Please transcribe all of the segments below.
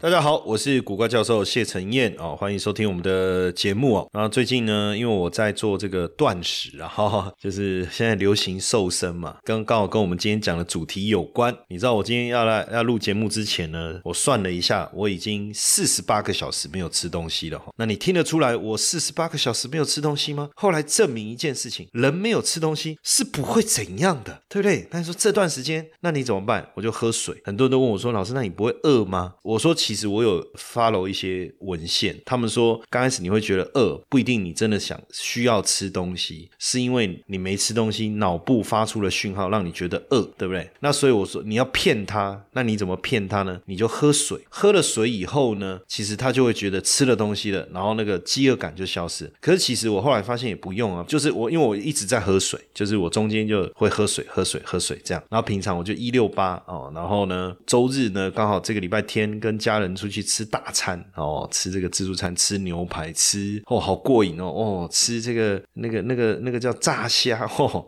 大家好，我是古怪教授谢承彦哦，欢迎收听我们的节目哦。然后最近呢，因为我在做这个断食啊，哈，就是现在流行瘦身嘛，刚刚好跟我们今天讲的主题有关。你知道我今天要来要录节目之前呢，我算了一下，我已经四十八个小时没有吃东西了哈。那你听得出来我四十八个小时没有吃东西吗？后来证明一件事情，人没有吃东西是不会怎样的，对不对？但是说这段时间，那你怎么办？我就喝水。很多人都问我说，老师，那你不会饿吗？我说。其实我有 follow 一些文献，他们说刚开始你会觉得饿，不一定你真的想需要吃东西，是因为你没吃东西，脑部发出了讯号让你觉得饿，对不对？那所以我说你要骗他，那你怎么骗他呢？你就喝水，喝了水以后呢，其实他就会觉得吃了东西了，然后那个饥饿感就消失。可是其实我后来发现也不用啊，就是我因为我一直在喝水，就是我中间就会喝水、喝水、喝水这样，然后平常我就一六八哦，然后呢周日呢刚好这个礼拜天跟家。人出去吃大餐哦，吃这个自助餐，吃牛排，吃哦，好过瘾哦，哦，吃这个那个那个那个叫炸虾哦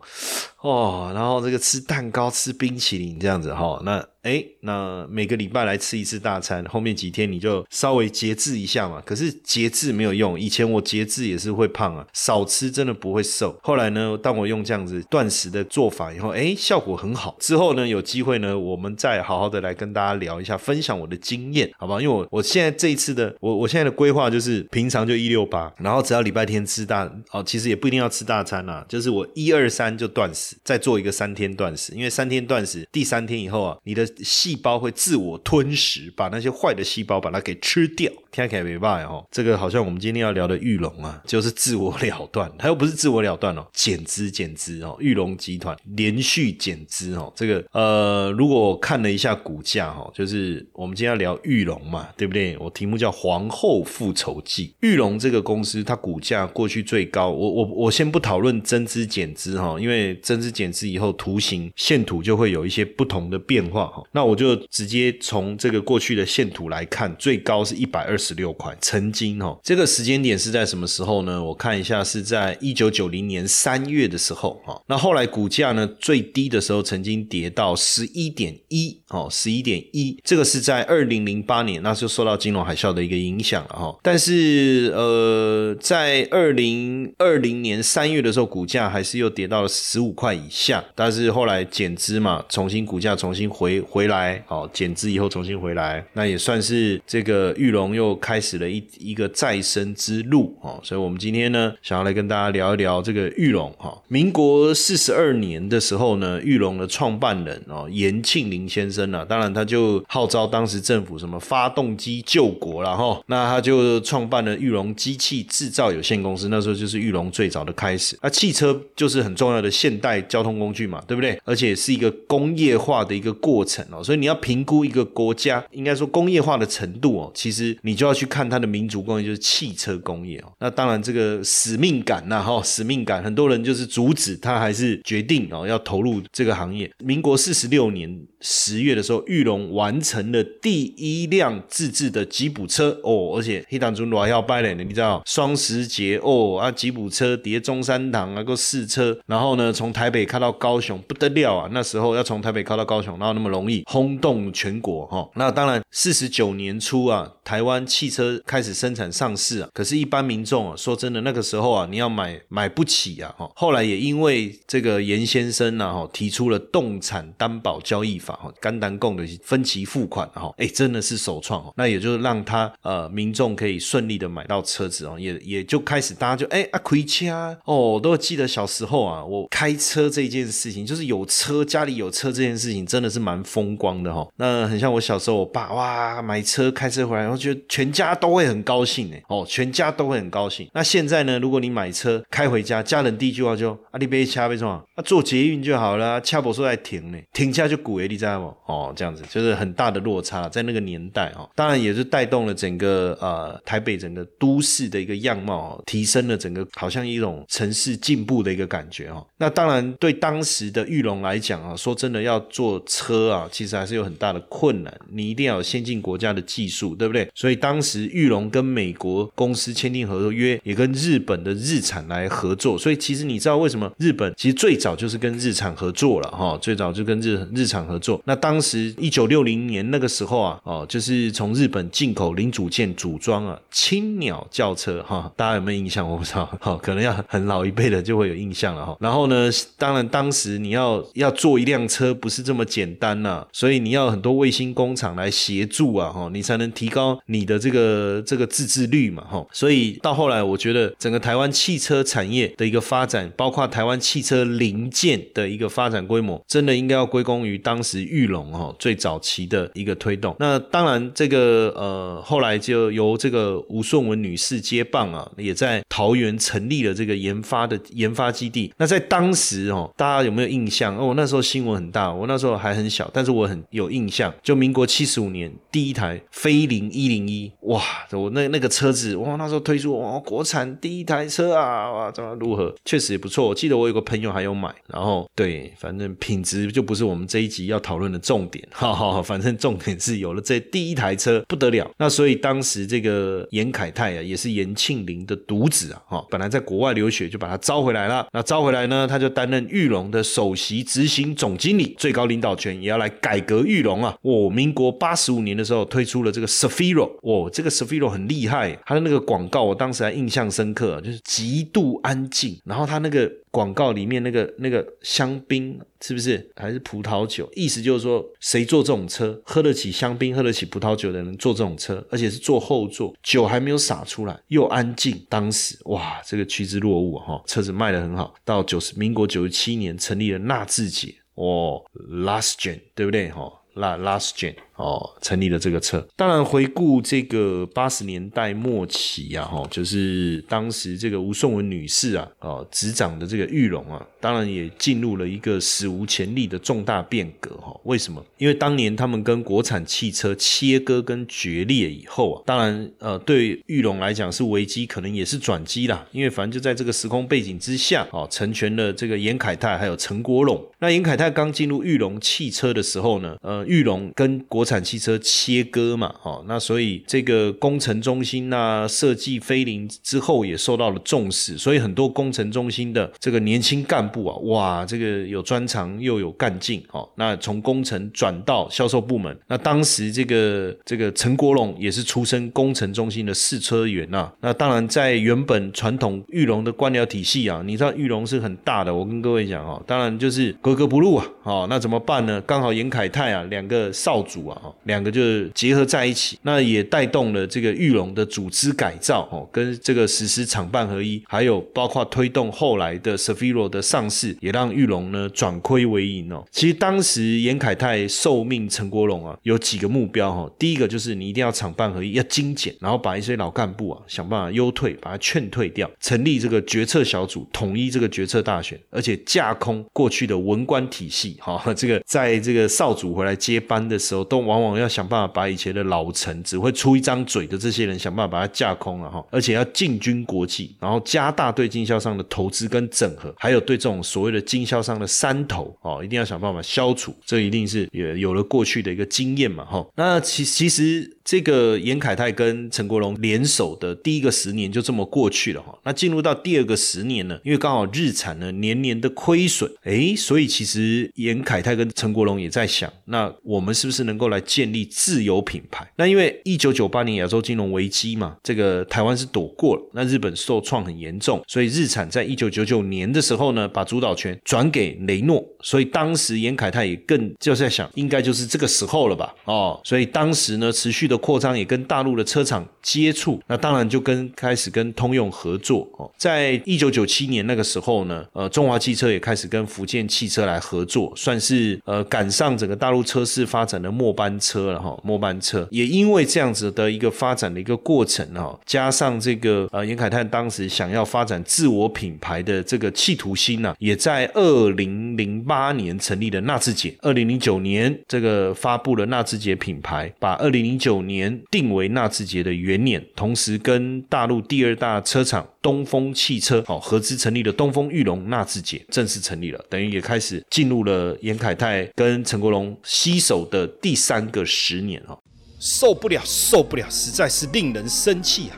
哦，然后这个吃蛋糕，吃冰淇淋这样子哈，那。哎，那每个礼拜来吃一次大餐，后面几天你就稍微节制一下嘛。可是节制没有用，以前我节制也是会胖啊，少吃真的不会瘦。后来呢，当我用这样子断食的做法以后，哎，效果很好。之后呢，有机会呢，我们再好好的来跟大家聊一下，分享我的经验，好不好？因为我我现在这一次的我我现在的规划就是平常就一六八，然后只要礼拜天吃大哦，其实也不一定要吃大餐啊，就是我一二三就断食，再做一个三天断食，因为三天断食，第三天以后啊，你的细胞会自我吞食，把那些坏的细胞把它给吃掉。听起来没办哦，这个好像我们今天要聊的玉龙啊，就是自我了断，它又不是自我了断哦，减资减资哦，玉龙集团连续减资哦，这个呃，如果看了一下股价哈，就是我们今天要聊玉龙嘛，对不对？我题目叫《皇后复仇记》，玉龙这个公司它股价过去最高，我我我先不讨论增资减资哈，因为增资减资以后图形线图就会有一些不同的变化，那我就直接从这个过去的线图来看，最高是一百二。十六块，曾经哦，这个时间点是在什么时候呢？我看一下，是在一九九零年三月的时候哈。那后来股价呢，最低的时候曾经跌到十一点一哦，十一点一，这个是在二零零八年，那就受到金融海啸的一个影响了哈。但是呃，在二零二零年三月的时候，股价还是又跌到了十五块以下。但是后来减资嘛，重新股价重新回回来，好减资以后重新回来，那也算是这个玉龙又。开始了一一个再生之路哦，所以我们今天呢，想要来跟大家聊一聊这个玉龙哈。民国四十二年的时候呢，玉龙的创办人哦，严庆林先生呢，当然他就号召当时政府什么发动机救国了哈，那他就创办了玉龙机器制造有限公司，那时候就是玉龙最早的开始。那汽车就是很重要的现代交通工具嘛，对不对？而且是一个工业化的一个过程哦，所以你要评估一个国家应该说工业化的程度哦，其实你。就要去看它的民族工业，就是汽车工业哦。那当然，这个使命感呐，哈，使命感，很多人就是阻止他，还是决定哦要投入这个行业。民国四十六年十月的时候，玉龙完成了第一辆自制的吉普车哦，而且黑糖中还要拜嘞，你知道双十节哦啊，吉普车叠中山堂啊，够试车，然后呢，从台北开到高雄不得了啊！那时候要从台北开到高雄，哪有那么容易？轰动全国哈。那当然，四十九年初啊，台湾。汽车开始生产上市啊，可是，一般民众啊，说真的，那个时候啊，你要买买不起啊，哈。后来也因为这个严先生呢，哈，提出了动产担保交易法，哈，肝胆共的分期付款，哈，哎，真的是首创哦。那也就是让他呃，民众可以顺利的买到车子哦，也也就开始大家就哎啊，亏车哦，都记得小时候啊，我开车这件事情，就是有车家里有车这件事情，真的是蛮疯风光的哈。那很像我小时候，我爸哇买车开车回来，然后觉得全家都会很高兴哎哦，全家都会很高兴。那现在呢，如果你买车开回家，家人第一句话就啊你别掐别什么啊坐捷运就好了，掐不出来停呢，停下就鼓哎，你知道不？哦这样子就是很大的落差，在那个年代哦，当然也是带动了整个呃台北整个都市的一个样貌，提升了整个好像一种城市进步的一个感觉哦。那当然对当时的玉龙来讲啊，说真的要坐车啊，其实还是有很大的困难，你一定要有先进国家的技术，对不对？所以当时玉龙跟美国公司签订合约，也跟日本的日产来合作。所以其实你知道为什么日本其实最早就是跟日产合作了哈，最早就跟日日产合作。那当时一九六零年那个时候啊，哦，就是从日本进口零组件组装啊，青鸟轿车哈，大家有没有印象？我不知道，好，可能要很老一辈的就会有印象了哈。然后呢，当然当时你要要做一辆车不是这么简单呐，所以你要很多卫星工厂来协助啊，哈，你才能提高你的这个这个自制率嘛，哈。所以到后来，我觉得整个台湾汽车产业的一个发展，包括台湾汽车零件的一个发展规模，真的应该要归功于当时玉龙哈最早期的一个推动。那当然，这个呃后来就由这个吴顺文女士接棒啊，也在桃园成立了这个研发的研发基地。那在当时哦，大家有没有印象？哦，那时候新闻很大，我那时候还很小，但但是我很有印象。就民国七十五年第一台飞凌一零一，哇，我那那个车子哇，那时候推出哇，国产第一台车啊，哇，怎么如何？确实也不错。我记得我有个朋友还有买，然后对，反正品质就不是我们这一集要讨论的重点，哈哈。反正重点是有了这第一台车不得了。那所以当时这个严凯泰啊，也是严庆龄的独子啊，哈，本来在国外留学，就把他招回来了。那招回来呢，他就担任玉龙的首席执行总经理，最高领导权也要来改革玉龙啊。我民国八十五年的时候推出了这个 Safiro，哦，这个 Safiro 很厉害，它的那个广告我当时还印象深刻，就是极度安静，然后它那个。广告里面那个那个香槟是不是还是葡萄酒？意思就是说，谁坐这种车，喝得起香槟、喝得起葡萄酒的人坐这种车，而且是坐后座，酒还没有洒出来，又安静。当时哇，这个趋之若鹜哈，车子卖得很好。到九十民国九十七年成立了纳智捷，哦，Last Gen，对不对哈？那 Last Gen。哦，成立了这个车。当然，回顾这个八十年代末期啊，哈，就是当时这个吴颂文女士啊，哦，执掌的这个玉龙啊，当然也进入了一个史无前例的重大变革哈。为什么？因为当年他们跟国产汽车切割跟决裂以后啊，当然呃，对玉龙来讲是危机，可能也是转机啦。因为反正就在这个时空背景之下，哦，成全了这个严凯泰还有陈国龙。那严凯泰刚进入玉龙汽车的时候呢，呃，玉龙跟国产产汽车切割嘛，哦，那所以这个工程中心呐，设计飞凌之后也受到了重视，所以很多工程中心的这个年轻干部啊，哇，这个有专长又有干劲，哦，那从工程转到销售部门，那当时这个这个陈国龙也是出身工程中心的试车员呐，那当然在原本传统玉龙的官僚体系啊，你知道玉龙是很大的，我跟各位讲哦，当然就是格格不入啊，哦，那怎么办呢？刚好严凯泰啊，两个少主啊。两个就结合在一起，那也带动了这个玉龙的组织改造哦，跟这个实施厂办合一，还有包括推动后来的 Safiro 的上市，也让玉龙呢转亏为盈哦。其实当时严凯泰受命陈国龙啊，有几个目标哈，第一个就是你一定要厂办合一，要精简，然后把一些老干部啊想办法优退，把他劝退掉，成立这个决策小组，统一这个决策大选，而且架空过去的文官体系哈，这个在这个少主回来接班的时候，都往往要想办法把以前的老臣只会出一张嘴的这些人想办法把它架空了哈，而且要进军国际，然后加大对经销商的投资跟整合，还有对这种所谓的经销商的山头哦，一定要想办法消除，这一定是也有了过去的一个经验嘛哈。那其其实。这个严凯泰跟陈国龙联手的第一个十年就这么过去了哈，那进入到第二个十年呢，因为刚好日产呢年年的亏损，哎，所以其实严凯泰跟陈国龙也在想，那我们是不是能够来建立自有品牌？那因为一九九八年亚洲金融危机嘛，这个台湾是躲过了，那日本受创很严重，所以日产在一九九九年的时候呢，把主导权转给雷诺，所以当时严凯泰也更就在想，应该就是这个时候了吧？哦，所以当时呢持续。的扩张，也跟大陆的车厂接触，那当然就跟开始跟通用合作哦。在一九九七年那个时候呢，呃，中华汽车也开始跟福建汽车来合作，算是呃赶上整个大陆车市发展的末班车了哈。末班车也因为这样子的一个发展的一个过程哈，加上这个呃严凯泰当时想要发展自我品牌的这个企图心呢，也在二零零八年成立了纳智捷，二零零九年这个发布了纳智捷品牌，把二零零九年定为纳智捷的元年，同时跟大陆第二大车厂。东风汽车哦合资成立的东风裕隆纳智捷正式成立了，等于也开始进入了严凯泰跟陈国荣携手的第三个十年啊。受不了，受不了，实在是令人生气啊！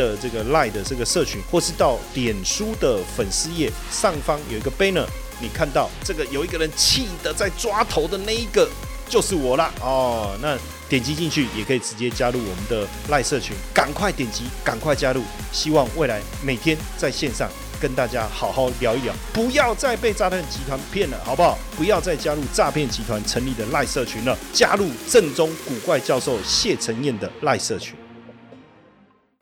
的这个 Line 的这个社群，或是到脸书的粉丝页上方有一个 banner，你看到这个有一个人气的在抓头的那一个就是我啦哦。那点击进去也可以直接加入我们的 Line 社群，赶快点击，赶快加入。希望未来每天在线上。跟大家好好聊一聊，不要再被诈骗集团骗了，好不好？不要再加入诈骗集团成立的赖社群了，加入正宗古怪教授谢承彦的赖社群。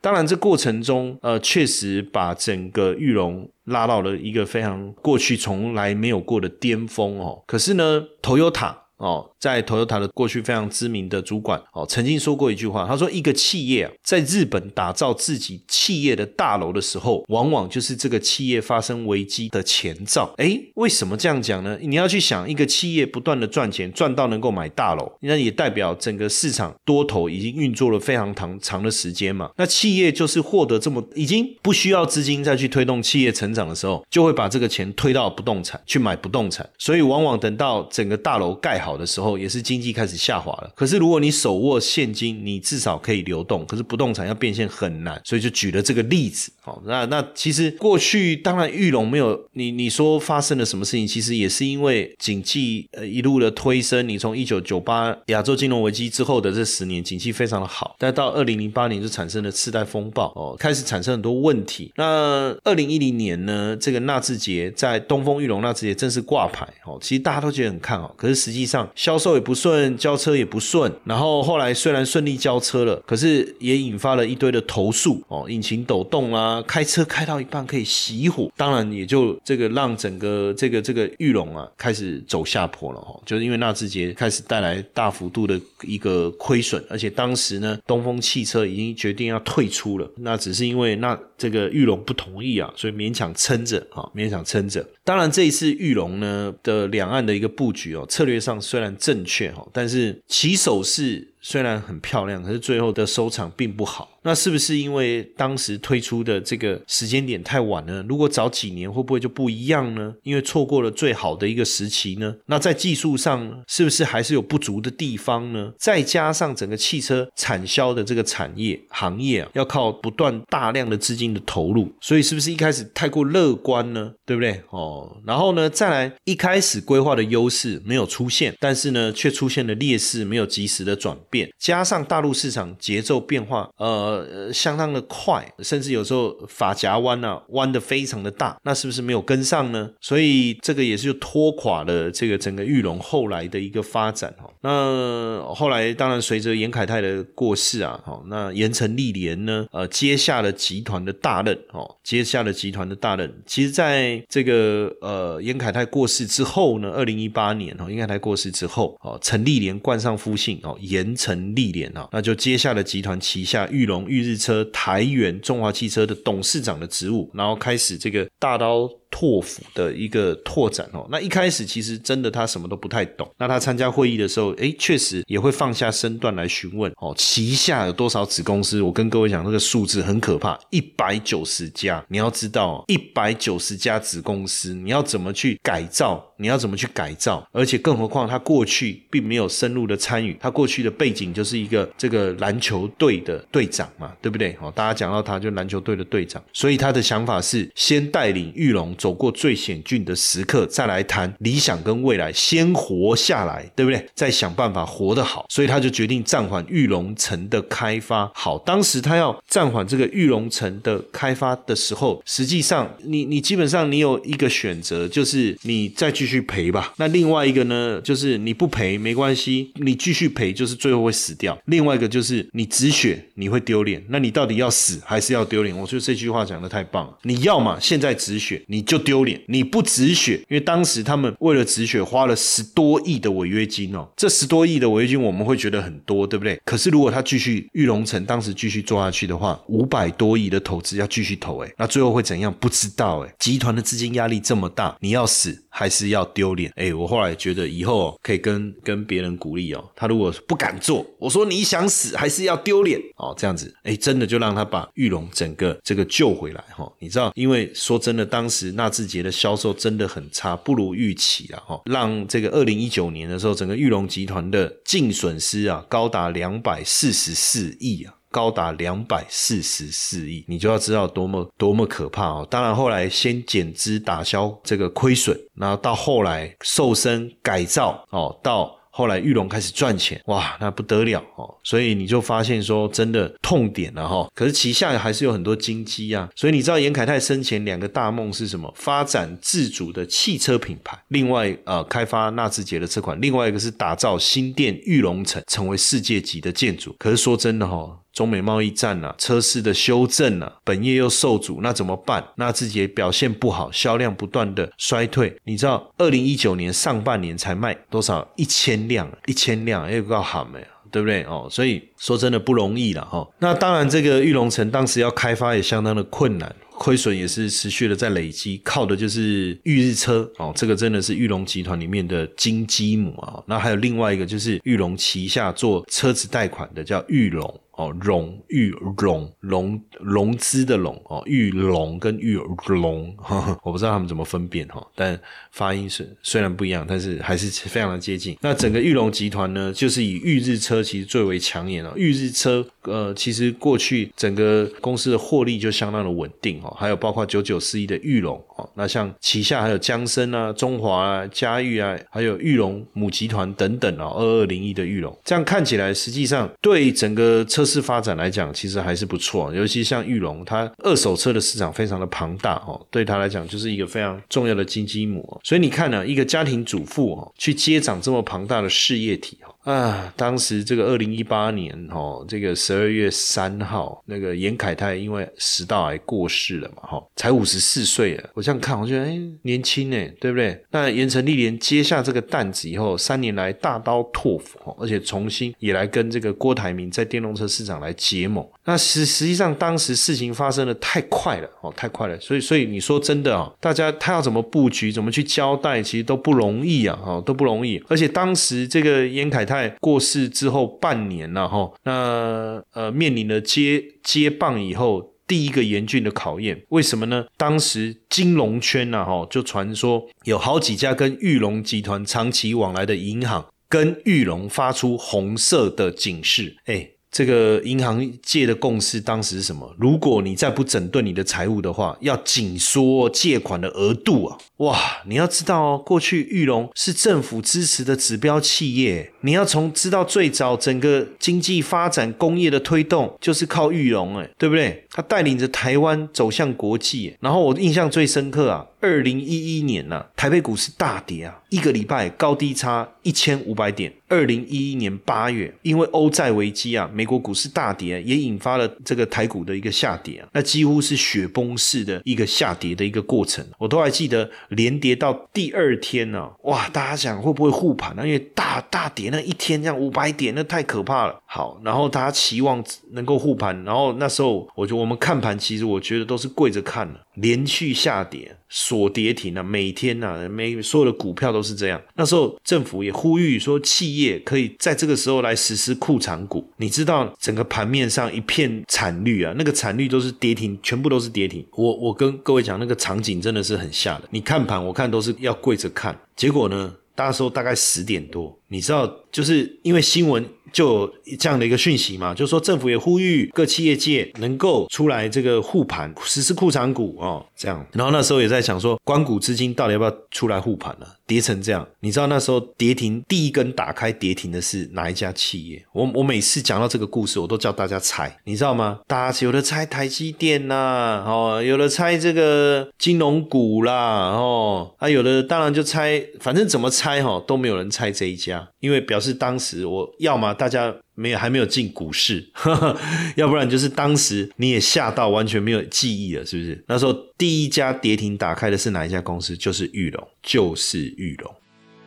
当然，这过程中，呃，确实把整个玉龙拉到了一个非常过去从来没有过的巅峰哦。可是呢头又躺哦。在 Toyota 的过去非常知名的主管哦，曾经说过一句话，他说：“一个企业啊，在日本打造自己企业的大楼的时候，往往就是这个企业发生危机的前兆。”哎，为什么这样讲呢？你要去想，一个企业不断的赚钱，赚到能够买大楼，那也代表整个市场多头已经运作了非常长长的时间嘛。那企业就是获得这么已经不需要资金再去推动企业成长的时候，就会把这个钱推到不动产去买不动产，所以往往等到整个大楼盖好好的时候。也是经济开始下滑了。可是如果你手握现金，你至少可以流动。可是不动产要变现很难，所以就举了这个例子。好，那那其实过去当然玉龙没有你你说发生了什么事情，其实也是因为景气呃一路的推升。你从一九九八亚洲金融危机之后的这十年，景气非常的好，但到二零零八年就产生了次贷风暴哦，开始产生很多问题。那二零一零年呢，这个纳智捷在东风玉龙纳智捷正式挂牌哦，其实大家都觉得很看好，可是实际上销销售也不顺，交车也不顺，然后后来虽然顺利交车了，可是也引发了一堆的投诉哦，引擎抖动啊，开车开到一半可以熄火，当然也就这个让整个这个这个玉龙啊开始走下坡了哈，就是因为纳智捷开始带来大幅度的一个亏损，而且当时呢，东风汽车已经决定要退出了，那只是因为那这个玉龙不同意啊，所以勉强撑着啊，勉强撑着。当然这一次玉龙呢的两岸的一个布局哦，策略上虽然。正确哈，但是起手式虽然很漂亮，可是最后的收场并不好。那是不是因为当时推出的这个时间点太晚呢？如果早几年会不会就不一样呢？因为错过了最好的一个时期呢？那在技术上是不是还是有不足的地方呢？再加上整个汽车产销的这个产业行业啊，要靠不断大量的资金的投入，所以是不是一开始太过乐观呢？对不对？哦，然后呢，再来一开始规划的优势没有出现，但是呢，却出现了劣势，没有及时的转变，加上大陆市场节奏变化，呃。呃，相当的快，甚至有时候发夹弯啊，弯的非常的大，那是不是没有跟上呢？所以这个也是就拖垮了这个整个玉龙后来的一个发展哈。那后来当然随着严凯泰的过世啊，好，那严城立联呢，呃，接下了集团的大任哦，接下了集团的大任。其实在这个呃严凯泰过世之后呢，二零一八年哦，严凯泰过世之后哦，陈立联冠上夫姓哦，严城立联啊，那就接下了集团旗下玉龙。裕日车、台元、中华汽车的董事长的职务，然后开始这个大刀拓府的一个拓展哦。那一开始其实真的他什么都不太懂。那他参加会议的时候，哎，确实也会放下身段来询问哦，旗下有多少子公司？我跟各位讲，那个数字很可怕，一百九十家。你要知道，一百九十家子公司，你要怎么去改造？你要怎么去改造？而且更何况他过去并没有深入的参与，他过去的背景就是一个这个篮球队的队长嘛，对不对？哦，大家讲到他就篮球队的队长，所以他的想法是先带领玉龙走过最险峻的时刻，再来谈理想跟未来，先活下来，对不对？再想办法活得好，所以他就决定暂缓玉龙城的开发。好，当时他要暂缓这个玉龙城的开发的时候，实际上你你基本上你有一个选择，就是你再继续赔吧。那另外一个呢，就是你不赔没关系，你继续赔就是最后会死掉。另外一个就是你止血你会丢脸，那你到底要死还是要丢脸？我觉得这句话讲的太棒了。你要嘛现在止血你就丢脸，你不止血，因为当时他们为了止血花了十多亿的违约金哦，这十多亿的违约金我们会觉得很多，对不对？可是如果他继续玉龙城当时继续做下去的话，五百多亿的投资要继续投，哎，那最后会怎样？不知道，哎，集团的资金压力这么大，你要死还是要丢脸？哎，我后来觉得以后可以跟跟别人鼓励哦，他如果不敢做，我说你想死还是要丢脸哦，这样子，哎，真的就让他把玉龙整个这个救回来哈。你知道，因为说真的，当时纳智捷的销售真的很差，不如预期啊哈，让这个二零一九年的时候，整个玉龙集团的净损失啊高达两百四十四亿啊。高达两百四十四亿，你就要知道多么多么可怕哦！当然，后来先减资打消这个亏损，然后到后来瘦身改造哦，到。后来玉龙开始赚钱，哇，那不得了哦！所以你就发现说，真的痛点了哈。可是旗下还是有很多金鸡啊。所以你知道严凯泰生前两个大梦是什么？发展自主的汽车品牌，另外呃开发纳智捷的车款，另外一个是打造新店玉龙城，成为世界级的建筑。可是说真的哈。中美贸易战啊，车市的修正啊，本业又受阻，那怎么办？那自己也表现不好，销量不断的衰退。你知道，二零一九年上半年才卖多少？一千辆，一千辆，又，够喊没有？对不对？哦，所以说真的不容易了哈。那当然，这个玉龙城当时要开发也相当的困难。亏损也是持续的在累积，靠的就是裕日车哦，这个真的是裕隆集团里面的金鸡母啊。那还有另外一个就是裕隆旗下做车子贷款的叫裕隆哦，融玉融融融资的融哦，玉龙跟玉融，哈哈，我不知道他们怎么分辨哈，但发音是虽然不一样，但是还是非常的接近。那整个玉龙集团呢，就是以玉日车其实最为抢眼了。玉日车呃，其实过去整个公司的获利就相当的稳定哦。还有包括九九四一的玉龙哦，那像旗下还有江森啊、中华啊、嘉裕啊，还有玉龙母集团等等哦，二二零一的玉龙，这样看起来实际上对整个车市发展来讲，其实还是不错。尤其像玉龙，它二手车的市场非常的庞大哦，对它来讲就是一个非常重要的金鸡母。所以你看呢，一个家庭主妇哦，去接掌这么庞大的事业体哦。啊，当时这个二零一八年哦，这个十二月三号，那个严凯泰因为食道癌过世了嘛，哈，才五十四岁了。我这样看，我觉得哎，年轻哎，对不对？那严成立连接下这个担子以后，三年来大刀拓斧哦，而且重新也来跟这个郭台铭在电动车市场来结盟。那实实际上当时事情发生的太快了哦，太快了。所以所以你说真的啊，大家他要怎么布局，怎么去交代，其实都不容易啊，哈，都不容易。而且当时这个严凯太。过世之后半年了哈，那呃面临了接接棒以后第一个严峻的考验，为什么呢？当时金融圈呐哈就传说有好几家跟玉龙集团长期往来的银行跟玉龙发出红色的警示，哎。这个银行界的共识当时是什么？如果你再不整顿你的财务的话，要紧缩借款的额度啊！哇，你要知道哦，过去玉龙是政府支持的指标企业，你要从知道最早整个经济发展、工业的推动就是靠玉龙，哎，对不对？他带领着台湾走向国际，然后我印象最深刻啊。二零一一年呢，台北股市大跌啊，一个礼拜高低差一千五百点。二零一一年八月，因为欧债危机啊，美国股市大跌，也引发了这个台股的一个下跌啊，那几乎是雪崩式的一个下跌的一个过程。我都还记得连跌到第二天呢，哇，大家想会不会护盘呢？因为大大跌那一天这样五百点，那太可怕了。好，然后大家期望能够护盘，然后那时候我觉得我我们看盘，其实我觉得都是跪着看的，连续下跌。锁跌停啊，每天呐，每所有的股票都是这样。那时候政府也呼吁说，企业可以在这个时候来实施库藏股。你知道整个盘面上一片惨绿啊，那个惨绿都是跌停，全部都是跌停。我我跟各位讲，那个场景真的是很吓人。你看盘，我看都是要跪着看。结果呢，那时候大概十点多，你知道，就是因为新闻。就这样的一个讯息嘛，就是说政府也呼吁各企业界能够出来这个护盘，实施库藏股哦，这样。然后那时候也在想说，关谷资金到底要不要出来护盘了？跌成这样，你知道那时候跌停第一根打开跌停的是哪一家企业？我我每次讲到这个故事，我都叫大家猜，你知道吗？大家有的猜台积电呐，哦，有的猜这个金融股啦，哦，啊，有的当然就猜，反正怎么猜哈都没有人猜这一家，因为表示当时我要么大家。没有，还没有进股市，要不然就是当时你也吓到完全没有记忆了，是不是？那时候第一家跌停打开的是哪一家公司？就是玉龙，就是玉龙。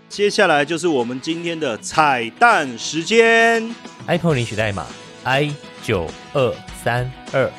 接下来就是我们今天的彩蛋时间，iPhone 领取代码 i 九二三二。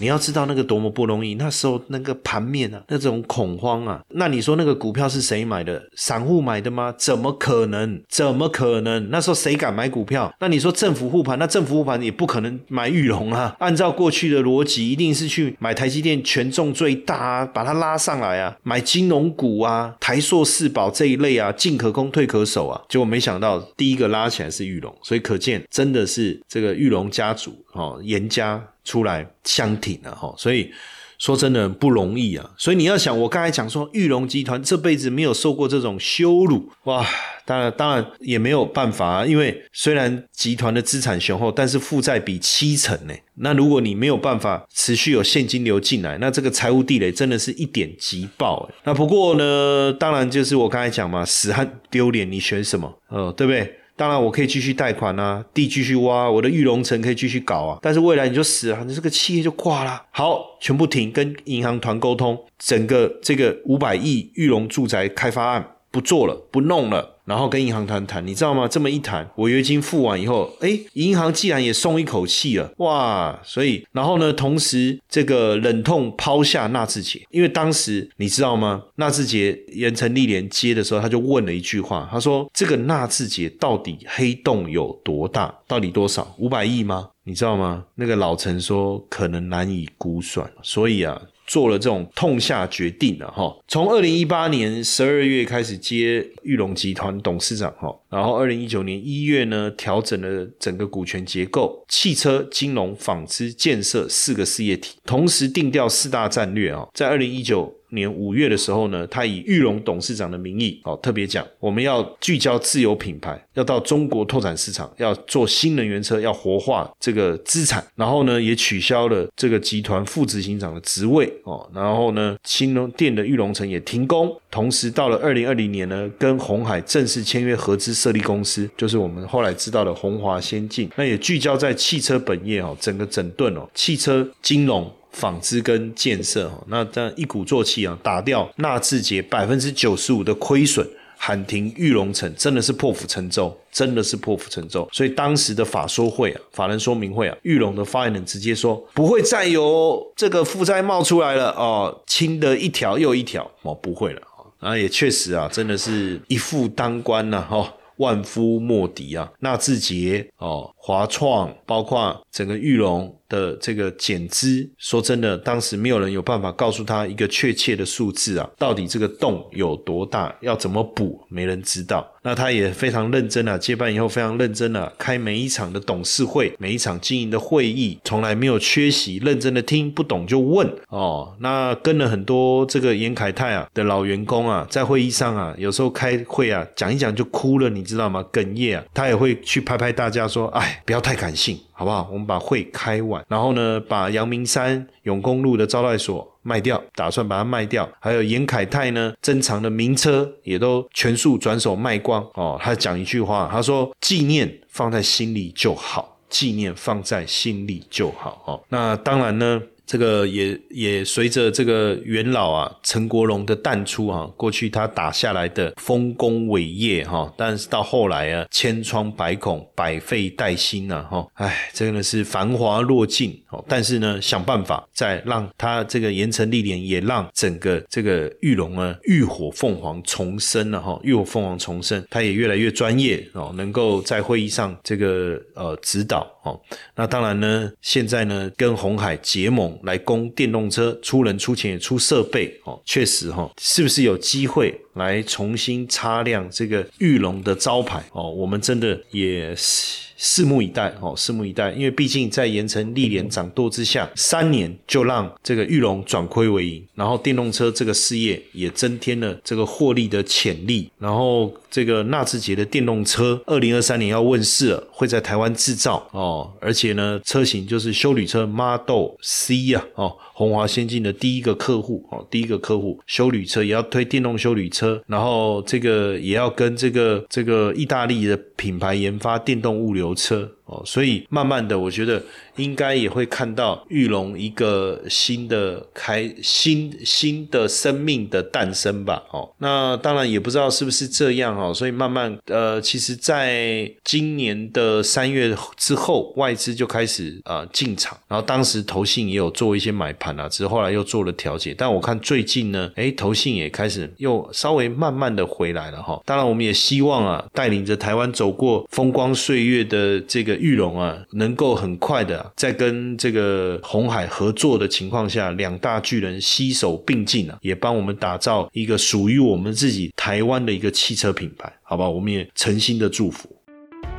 你要知道那个多么不容易，那时候那个盘面啊，那种恐慌啊，那你说那个股票是谁买的？散户买的吗？怎么可能？怎么可能？那时候谁敢买股票？那你说政府护盘，那政府护盘也不可能买玉龙啊。按照过去的逻辑，一定是去买台积电权重最大啊，把它拉上来啊，买金融股啊，台硕四宝这一类啊，进可攻退可守啊。结果没想到第一个拉起来是玉龙，所以可见真的是这个玉龙家族哦，严家。出来相挺了哈，所以说真的不容易啊。所以你要想，我刚才讲说，玉龙集团这辈子没有受过这种羞辱哇，当然当然也没有办法啊。因为虽然集团的资产雄厚，但是负债比七成呢。那如果你没有办法持续有现金流进来，那这个财务地雷真的是一点即爆。那不过呢，当然就是我刚才讲嘛，死汉丢脸，你选什么？呃，对不对？当然，我可以继续贷款啊，地继续挖，我的御龙城可以继续搞啊。但是未来你就死了，你这个企业就挂了。好，全部停，跟银行团沟通，整个这个五百亿御龙住宅开发案不做了，不弄了。然后跟银行谈谈，你知道吗？这么一谈，违约金付完以后，哎，银行既然也松一口气了，哇！所以，然后呢，同时这个忍痛抛下纳智捷，因为当时你知道吗？纳智捷盐城历联接的时候，他就问了一句话，他说：“这个纳智捷到底黑洞有多大？到底多少？五百亿吗？你知道吗？”那个老陈说：“可能难以估算。”所以啊。做了这种痛下决定的哈，从二零一八年十二月开始接玉龙集团董事长哈，然后二零一九年一月呢调整了整个股权结构，汽车、金融、纺织、建设四个事业体，同时定调四大战略啊，在二零一九。年五月的时候呢，他以玉龙董事长的名义，哦，特别讲我们要聚焦自有品牌，要到中国拓展市场，要做新能源车，要活化这个资产。然后呢，也取消了这个集团副执行长的职位，哦，然后呢，新龙店的玉龙城也停工。同时，到了二零二零年呢，跟红海正式签约合资设立公司，就是我们后来知道的红华先进。那也聚焦在汽车本业哦，整个整顿哦，汽车金融。纺织跟建设哈，那这样一鼓作气啊，打掉纳智捷百分之九十五的亏损，喊停玉龙城，真的是破釜沉舟，真的是破釜沉舟。所以当时的法说会啊，法人说明会啊，玉龙的发言人直接说，不会再有这个负债冒出来了哦，清的一条又一条哦，不会了啊，也确实啊，真的是一夫当关呐哈，万夫莫敌啊，纳智捷哦，华创，包括整个玉龙。的这个减资，说真的，当时没有人有办法告诉他一个确切的数字啊，到底这个洞有多大，要怎么补，没人知道。那他也非常认真啊，接班以后非常认真啊，开每一场的董事会，每一场经营的会议，从来没有缺席，认真的听，不懂就问哦。那跟了很多这个严凯泰啊的老员工啊，在会议上啊，有时候开会啊，讲一讲就哭了，你知道吗？哽咽啊，他也会去拍拍大家说，哎，不要太感性。好不好？我们把会开完，然后呢，把阳明山永公路的招待所卖掉，打算把它卖掉。还有严凯泰呢，珍藏的名车也都全数转手卖光。哦，他讲一句话，他说：“纪念放在心里就好，纪念放在心里就好。”哦，那当然呢。这个也也随着这个元老啊陈国荣的淡出哈，过去他打下来的丰功伟业哈，但是到后来啊千疮百孔，百废待兴呐哈，哎，真的是繁华落尽哦。但是呢，想办法再让他这个严城历练，也让整个这个玉龙啊浴火凤凰重生了哈，浴火凤凰重生，他也越来越专业哦，能够在会议上这个呃指导哦。那当然呢，现在呢跟红海结盟来供电动车，出人出钱出设备哦，确实哈，是不是有机会来重新擦亮这个玉龙的招牌哦？我们真的也是。拭目以待哦，拭目以待，因为毕竟在盐城历练掌舵之下，三年就让这个玉龙转亏为盈，然后电动车这个事业也增添了这个获利的潜力，然后这个纳智捷的电动车，二零二三年要问世了，会在台湾制造哦，而且呢，车型就是修旅车 Model C 呀，哦，鸿华先进的第一个客户哦，第一个客户修旅车也要推电动修旅车，然后这个也要跟这个这个意大利的品牌研发电动物流车。哦，所以慢慢的，我觉得应该也会看到玉龙一个新的开新新的生命的诞生吧。哦，那当然也不知道是不是这样哦。所以慢慢呃，其实在今年的三月之后，外资就开始呃进场，然后当时投信也有做一些买盘啊，只是后来又做了调节。但我看最近呢，哎，投信也开始又稍微慢慢的回来了哈。当然，我们也希望啊，带领着台湾走过风光岁月的这个。玉龙啊，能够很快的在跟这个红海合作的情况下，两大巨人携手并进啊，也帮我们打造一个属于我们自己台湾的一个汽车品牌，好吧？我们也诚心的祝福。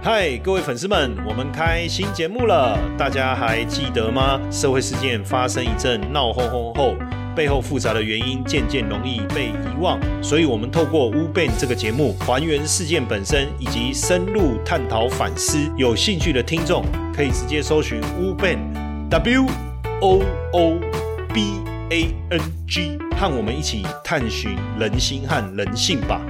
嗨，各位粉丝们，我们开新节目了，大家还记得吗？社会事件发生一阵闹哄哄后。背后复杂的原因渐渐容易被遗忘，所以我们透过 Wu Bang 这个节目还原事件本身，以及深入探讨反思。有兴趣的听众可以直接搜寻乌 Ben W O O B A N G，和我们一起探寻人心和人性吧。